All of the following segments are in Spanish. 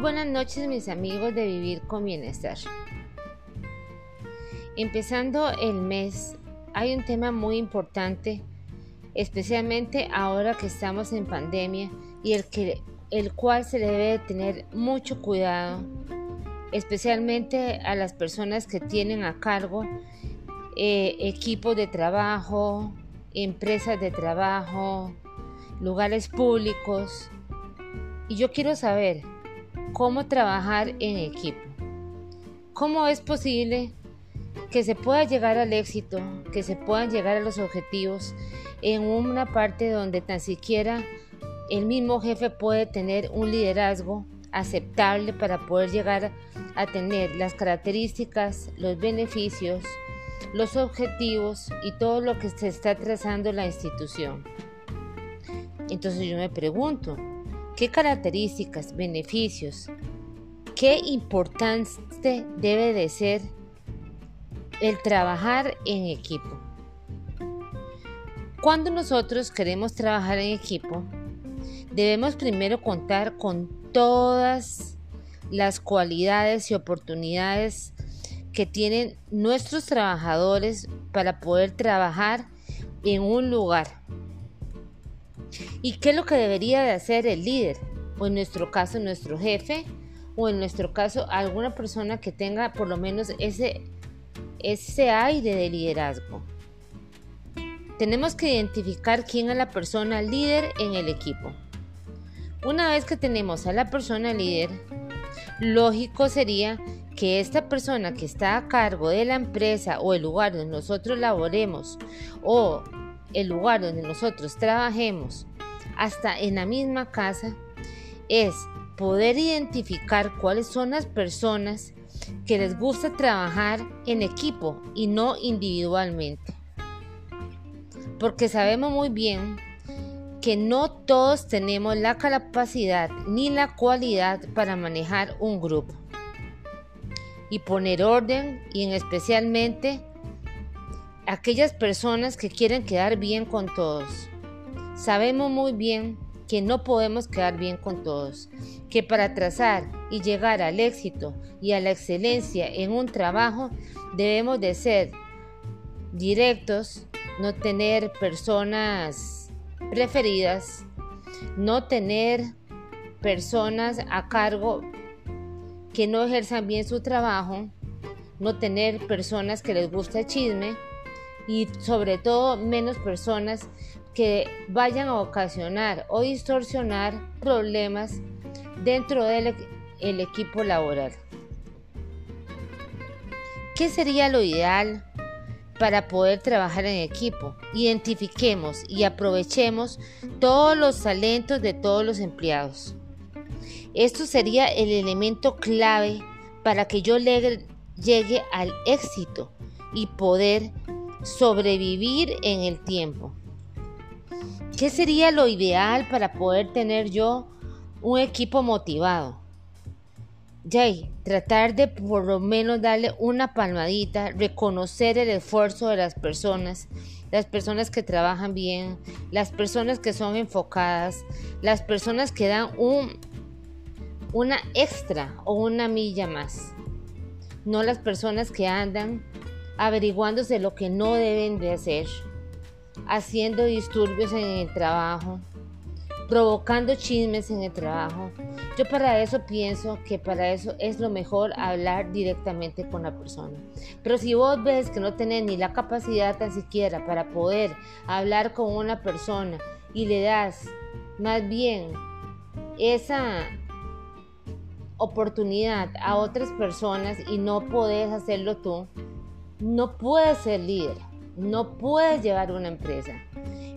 buenas noches mis amigos de Vivir con Bienestar. Empezando el mes, hay un tema muy importante, especialmente ahora que estamos en pandemia y el, que, el cual se debe tener mucho cuidado, especialmente a las personas que tienen a cargo eh, equipos de trabajo, empresas de trabajo, lugares públicos. Y yo quiero saber cómo trabajar en equipo. ¿Cómo es posible que se pueda llegar al éxito, que se puedan llegar a los objetivos en una parte donde tan siquiera el mismo jefe puede tener un liderazgo aceptable para poder llegar a tener las características, los beneficios, los objetivos y todo lo que se está trazando la institución. Entonces yo me pregunto, ¿qué características, beneficios, qué importante debe de ser el trabajar en equipo? Cuando nosotros queremos trabajar en equipo, debemos primero contar con todas las cualidades y oportunidades que tienen nuestros trabajadores para poder trabajar en un lugar. ¿Y qué es lo que debería de hacer el líder? O en nuestro caso nuestro jefe, o en nuestro caso alguna persona que tenga por lo menos ese, ese aire de liderazgo. Tenemos que identificar quién es la persona líder en el equipo. Una vez que tenemos a la persona líder, lógico sería que esta persona que está a cargo de la empresa o el lugar donde nosotros laboremos o el lugar donde nosotros trabajemos, hasta en la misma casa, es poder identificar cuáles son las personas que les gusta trabajar en equipo y no individualmente. Porque sabemos muy bien que no todos tenemos la capacidad ni la cualidad para manejar un grupo y poner orden y en especialmente aquellas personas que quieren quedar bien con todos. Sabemos muy bien que no podemos quedar bien con todos, que para trazar y llegar al éxito y a la excelencia en un trabajo debemos de ser directos, no tener personas preferidas, no tener personas a cargo que no ejerzan bien su trabajo, no tener personas que les gusta el chisme y sobre todo menos personas que vayan a ocasionar o distorsionar problemas dentro del el equipo laboral. ¿Qué sería lo ideal para poder trabajar en equipo? Identifiquemos y aprovechemos todos los talentos de todos los empleados. Esto sería el elemento clave para que yo llegue al éxito y poder sobrevivir en el tiempo. ¿Qué sería lo ideal para poder tener yo un equipo motivado? Jay, tratar de por lo menos darle una palmadita, reconocer el esfuerzo de las personas, las personas que trabajan bien, las personas que son enfocadas, las personas que dan un una extra o una milla más. No las personas que andan averiguándose lo que no deben de hacer, haciendo disturbios en el trabajo, provocando chismes en el trabajo. Yo para eso pienso que para eso es lo mejor hablar directamente con la persona. Pero si vos ves que no tenés ni la capacidad tan siquiera para poder hablar con una persona y le das más bien esa oportunidad a otras personas y no puedes hacerlo tú, no puedes ser líder, no puedes llevar una empresa.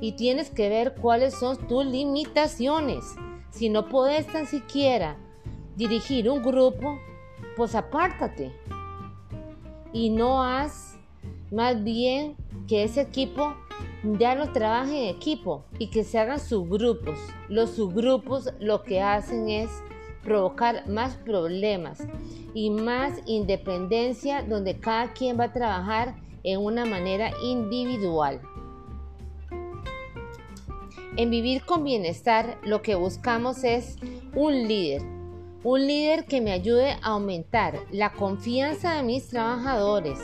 Y tienes que ver cuáles son tus limitaciones. Si no puedes tan siquiera dirigir un grupo, pues apártate. Y no haz más bien que ese equipo ya no trabaje en equipo y que se hagan subgrupos. Los subgrupos lo que hacen es provocar más problemas y más independencia donde cada quien va a trabajar en una manera individual. En vivir con bienestar lo que buscamos es un líder, Un líder que me ayude a aumentar la confianza de mis trabajadores,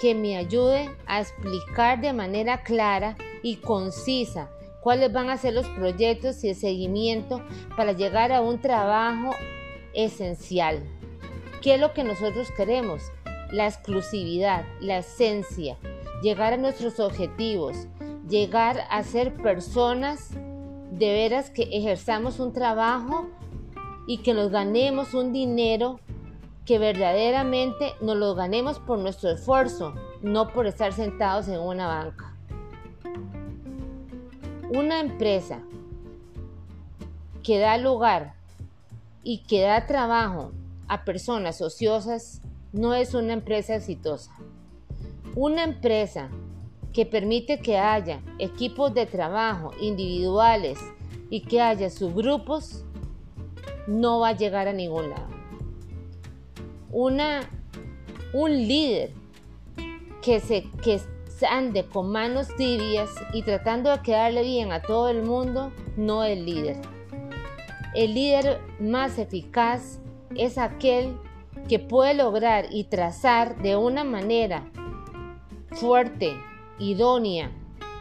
que me ayude a explicar de manera clara y concisa cuáles van a ser los proyectos y el seguimiento para llegar a un trabajo esencial. ¿Qué es lo que nosotros queremos? La exclusividad, la esencia, llegar a nuestros objetivos, llegar a ser personas de veras que ejerzamos un trabajo y que nos ganemos un dinero que verdaderamente nos lo ganemos por nuestro esfuerzo, no por estar sentados en una banca. Una empresa que da lugar y que da trabajo a personas ociosas no es una empresa exitosa. Una empresa que permite que haya equipos de trabajo individuales y que haya subgrupos no va a llegar a ningún lado. Una, un líder que se, que ande con manos tibias y tratando de quedarle bien a todo el mundo, no es líder. El líder más eficaz es aquel que puede lograr y trazar de una manera fuerte, idónea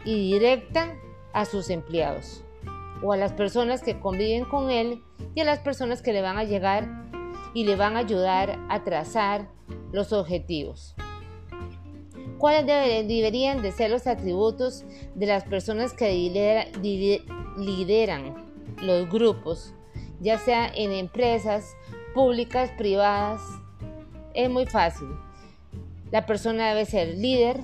y directa a sus empleados o a las personas que conviven con él y a las personas que le van a llegar y le van a ayudar a trazar los objetivos. ¿Cuáles deberían de ser los atributos de las personas que lideran los grupos, ya sea en empresas públicas, privadas? Es muy fácil. La persona debe ser líder,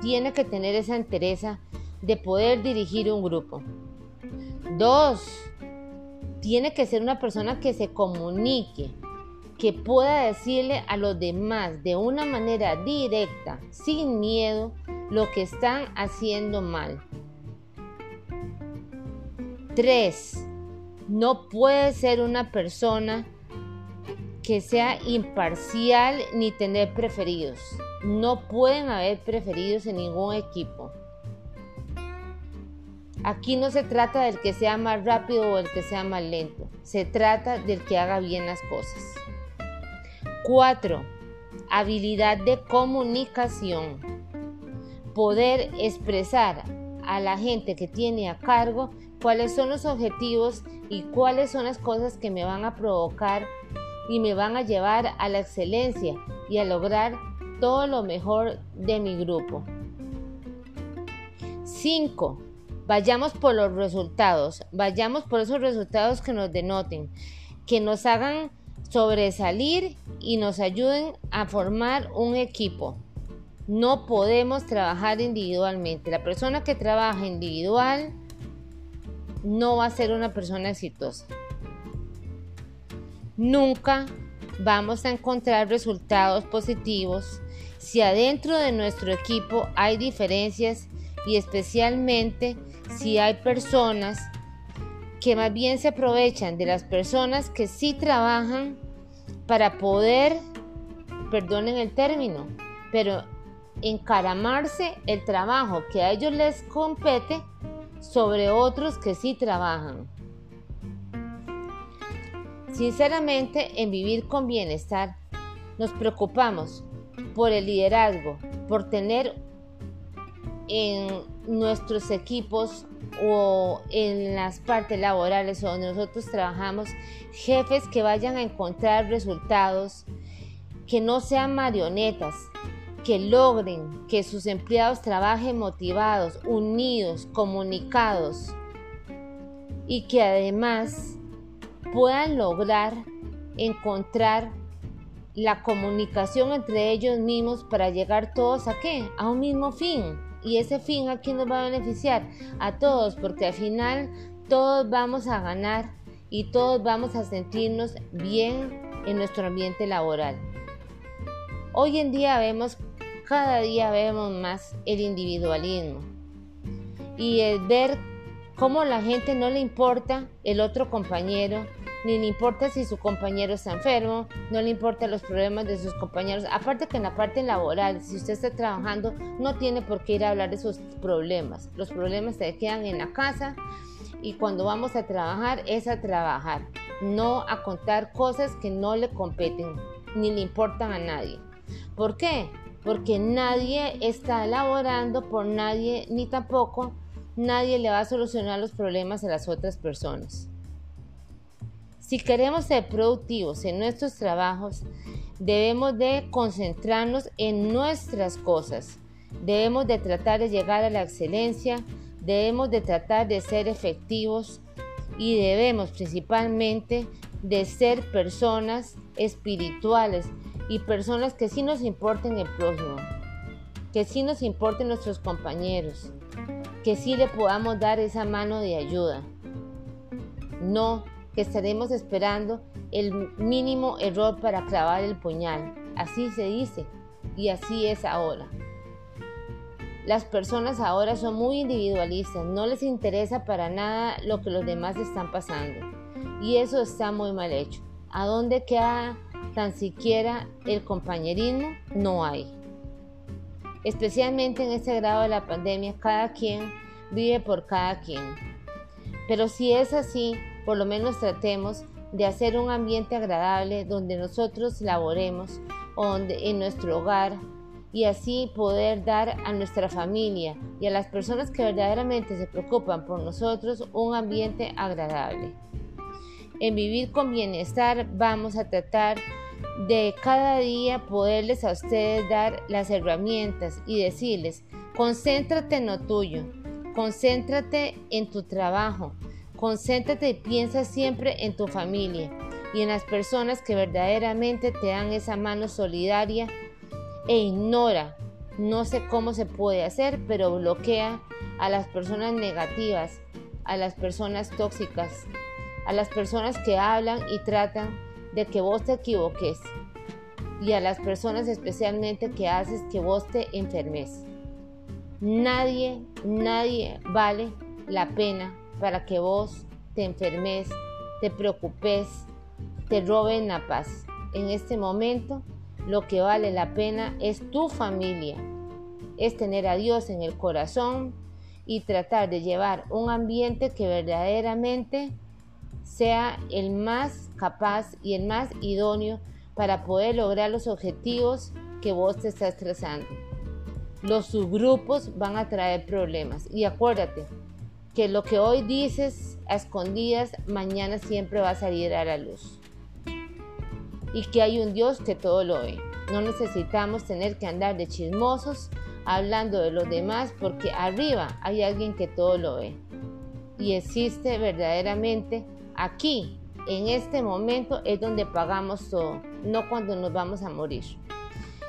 tiene que tener esa entereza de poder dirigir un grupo. Dos, tiene que ser una persona que se comunique, que pueda decirle a los demás de una manera directa, sin miedo, lo que están haciendo mal. Tres, no puede ser una persona que sea imparcial ni tener preferidos. No pueden haber preferidos en ningún equipo. Aquí no se trata del que sea más rápido o el que sea más lento. Se trata del que haga bien las cosas. 4. Habilidad de comunicación. Poder expresar a la gente que tiene a cargo cuáles son los objetivos y cuáles son las cosas que me van a provocar y me van a llevar a la excelencia y a lograr todo lo mejor de mi grupo. 5. Vayamos por los resultados, vayamos por esos resultados que nos denoten, que nos hagan sobresalir y nos ayuden a formar un equipo. No podemos trabajar individualmente. La persona que trabaja individual no va a ser una persona exitosa. Nunca vamos a encontrar resultados positivos si adentro de nuestro equipo hay diferencias y especialmente si hay personas que más bien se aprovechan de las personas que sí trabajan para poder, perdonen el término, pero encaramarse el trabajo que a ellos les compete sobre otros que sí trabajan. Sinceramente, en vivir con bienestar, nos preocupamos por el liderazgo, por tener en nuestros equipos o en las partes laborales donde nosotros trabajamos, jefes que vayan a encontrar resultados, que no sean marionetas, que logren que sus empleados trabajen motivados, unidos, comunicados y que además puedan lograr encontrar la comunicación entre ellos mismos para llegar todos a qué? A un mismo fin. Y ese fin a quién nos va a beneficiar? A todos, porque al final todos vamos a ganar y todos vamos a sentirnos bien en nuestro ambiente laboral. Hoy en día vemos, cada día vemos más el individualismo y el ver cómo la gente no le importa el otro compañero, ni le importa si su compañero está enfermo, no le importa los problemas de sus compañeros. Aparte que en la parte laboral, si usted está trabajando, no tiene por qué ir a hablar de sus problemas. Los problemas se quedan en la casa y cuando vamos a trabajar es a trabajar. no a contar cosas que no le competen ni le importan a nadie. ¿Por qué? Porque nadie está elaborando por nadie ni tampoco nadie le va a solucionar los problemas a las otras personas. Si queremos ser productivos en nuestros trabajos, debemos de concentrarnos en nuestras cosas. Debemos de tratar de llegar a la excelencia, debemos de tratar de ser efectivos y debemos principalmente de ser personas espirituales y personas que sí nos importen el prójimo, que sí nos importen nuestros compañeros, que sí le podamos dar esa mano de ayuda. No que estaremos esperando el mínimo error para clavar el puñal. Así se dice y así es ahora. Las personas ahora son muy individualistas, no les interesa para nada lo que los demás están pasando. Y eso está muy mal hecho. ¿A dónde queda tan siquiera el compañerismo? No hay. Especialmente en este grado de la pandemia, cada quien vive por cada quien. Pero si es así, por lo menos tratemos de hacer un ambiente agradable donde nosotros laboremos donde, en nuestro hogar y así poder dar a nuestra familia y a las personas que verdaderamente se preocupan por nosotros un ambiente agradable. En vivir con bienestar vamos a tratar de cada día poderles a ustedes dar las herramientas y decirles, concéntrate en lo tuyo, concéntrate en tu trabajo, Concéntrate y piensa siempre en tu familia y en las personas que verdaderamente te dan esa mano solidaria e ignora, no sé cómo se puede hacer, pero bloquea a las personas negativas, a las personas tóxicas, a las personas que hablan y tratan de que vos te equivoques y a las personas especialmente que haces que vos te enfermes. Nadie, nadie vale la pena para que vos te enfermes, te preocupes, te roben la paz. En este momento lo que vale la pena es tu familia, es tener a Dios en el corazón y tratar de llevar un ambiente que verdaderamente sea el más capaz y el más idóneo para poder lograr los objetivos que vos te estás trazando. Los subgrupos van a traer problemas y acuérdate, que lo que hoy dices a escondidas, mañana siempre va a salir a la luz. Y que hay un Dios que todo lo ve. No necesitamos tener que andar de chismosos hablando de los demás porque arriba hay alguien que todo lo ve. Y existe verdaderamente aquí, en este momento, es donde pagamos todo, no cuando nos vamos a morir.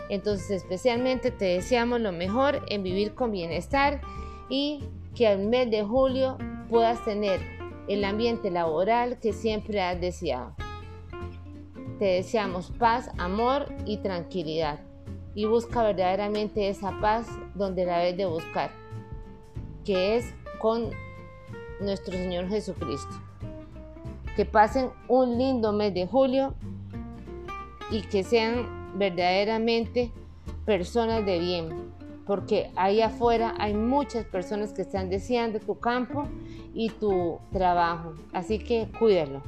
Entonces especialmente te deseamos lo mejor en vivir con bienestar y que al mes de julio puedas tener el ambiente laboral que siempre has deseado. Te deseamos paz, amor y tranquilidad. Y busca verdaderamente esa paz donde la debes de buscar, que es con nuestro Señor Jesucristo. Que pasen un lindo mes de julio y que sean verdaderamente personas de bien, porque ahí afuera hay muchas personas que están deseando tu campo y tu trabajo. Así que cuídalo.